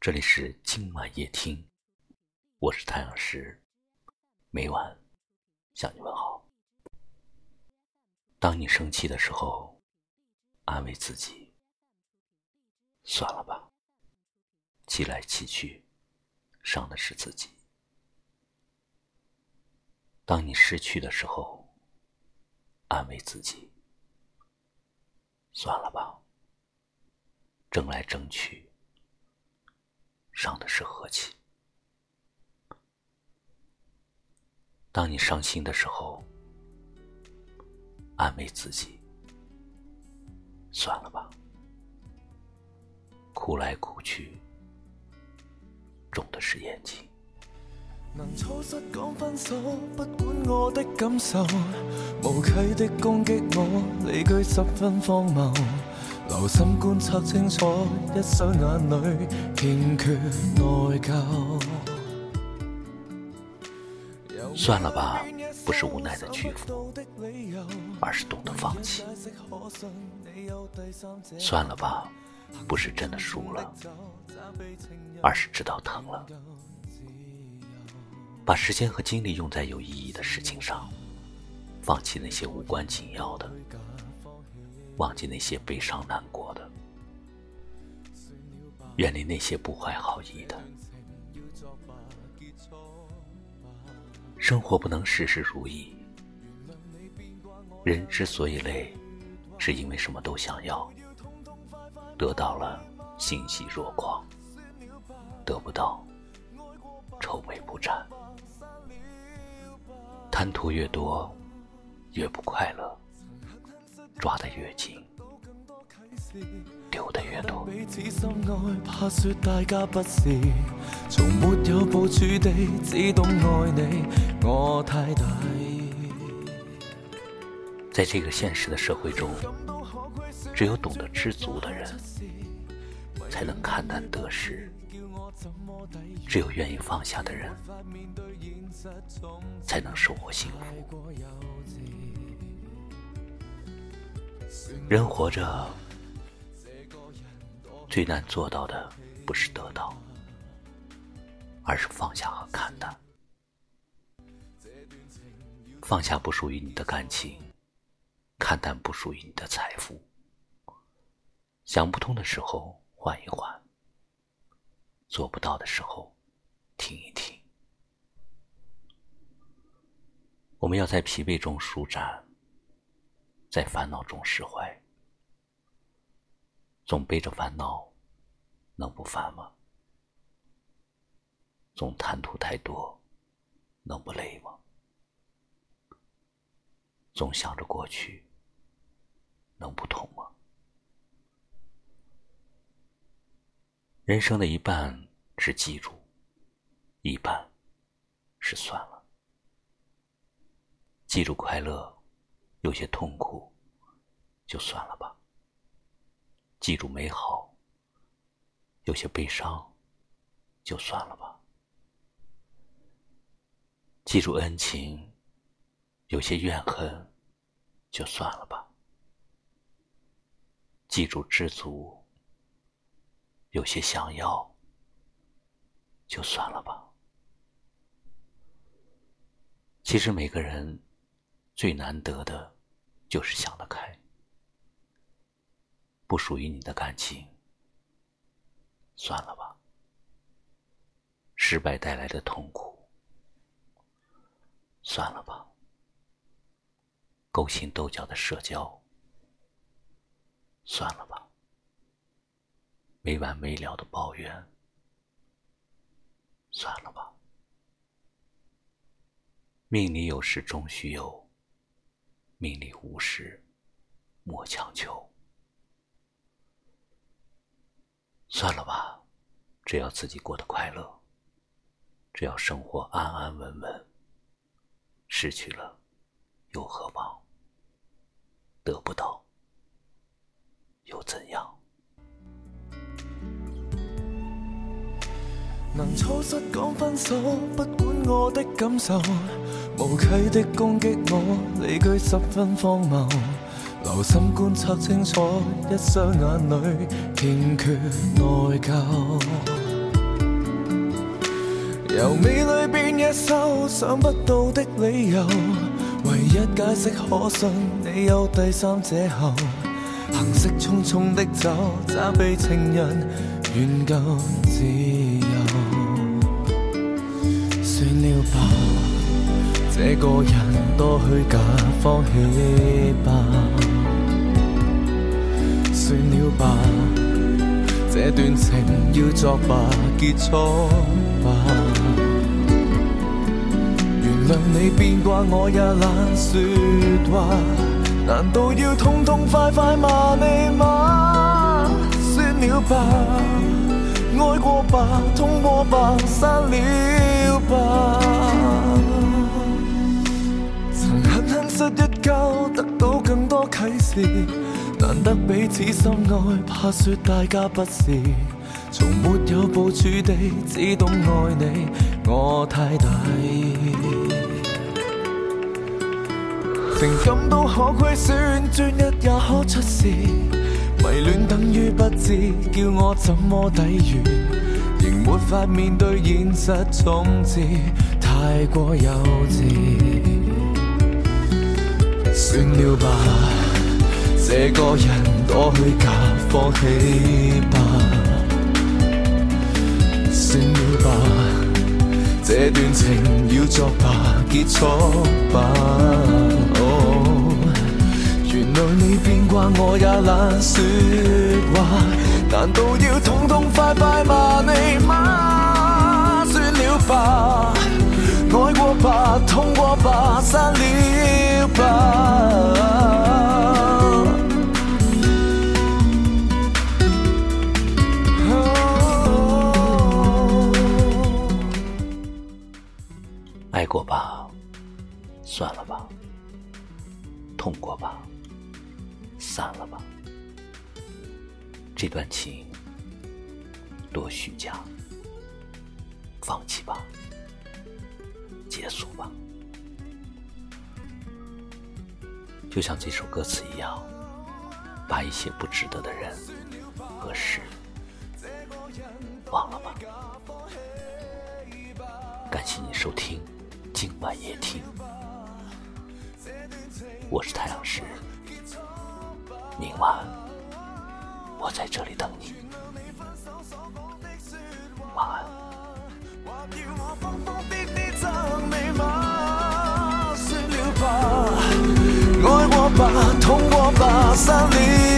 这里是今晚夜听，我是太阳石，每晚向你问好。当你生气的时候，安慰自己：算了吧，气来气去，伤的是自己。当你失去的时候，安慰自己：算了吧，争来争去。伤的是和气。当你伤心的时候，安慰自己：算了吧，哭来哭去，重的是眼睛。能错失讲分手，不管我的感受，无稽的攻击我，理据十分荒谬。留心观察清楚，一双眼里欠缺内疚。算了吧，不是无奈的屈服，而是懂得放弃。算了吧，不是真的输了，而是知道疼了。把时间和精力用在有意义的事情上，放弃那些无关紧要的。忘记那些悲伤难过的，远离那些不怀好意的。生活不能事事如意，人之所以累，是因为什么都想要，得到了欣喜若狂，得不到愁眉不展。贪图越多，越不快乐。抓得越紧，丢得越多。在这个现实的社会中，只有懂得知足的人，才能看淡得失；只有愿意放下的人，才能收获幸福。人活着，最难做到的不是得到，而是放下和看淡。放下不属于你的感情，看淡不属于你的财富。想不通的时候缓一缓，做不到的时候停一停。我们要在疲惫中舒展。在烦恼中释怀，总背着烦恼，能不烦吗？总贪图太多，能不累吗？总想着过去，能不痛吗？人生的一半是记住，一半是算了。记住快乐。有些痛苦，就算了吧。记住美好，有些悲伤，就算了吧。记住恩情，有些怨恨，就算了吧。记住知足，有些想要，就算了吧。其实每个人。最难得的，就是想得开。不属于你的感情，算了吧。失败带来的痛苦，算了吧。勾心斗角的社交，算了吧。没完没了的抱怨，算了吧。命里有时终须有。命里无时莫强求。算了吧，只要自己过得快乐，只要生活安安稳稳。失去了又何妨？得不到又怎样？能错失讲分手，不管我的感受。无稽的攻击我，理据十分荒谬。留心观察清楚，一双眼里欠缺内疚。由美里变野兽，想不到的理由，唯一解释可信，你有第三者后，行色匆匆的走，找备情人愿旧自由。算了吧，这个人多虚假，放弃吧。算了吧，这段情要作罢，结束吧。原谅你变卦，我也懒说话。难道要痛痛快快骂你吗？算了吧，爱过吧，痛过吧，散了吧。曾狠狠失一跤，得到更多启示。难得彼此深爱，怕说大家不是。从没有部署地，只懂爱你，我太大意。情感都可亏损，专一也可出事。迷恋等于不知，叫我怎么抵御？仍没法面对现实，总之太过幼稚。算了吧，这个人多虚假，放弃吧。算了吧，这段情要作罢，结束吧。我也懒说话。难道要痛痛快快骂你吗？算了吧，爱过吧，痛过吧，散了吧。散了吧，这段情多虚假，放弃吧，结束吧，就像这首歌词一样，把一些不值得的人和事忘了吧。感谢你收听今晚夜听，我是太阳石。明晚，我在这里等你。晚安。爱过吧，痛过吧，散了。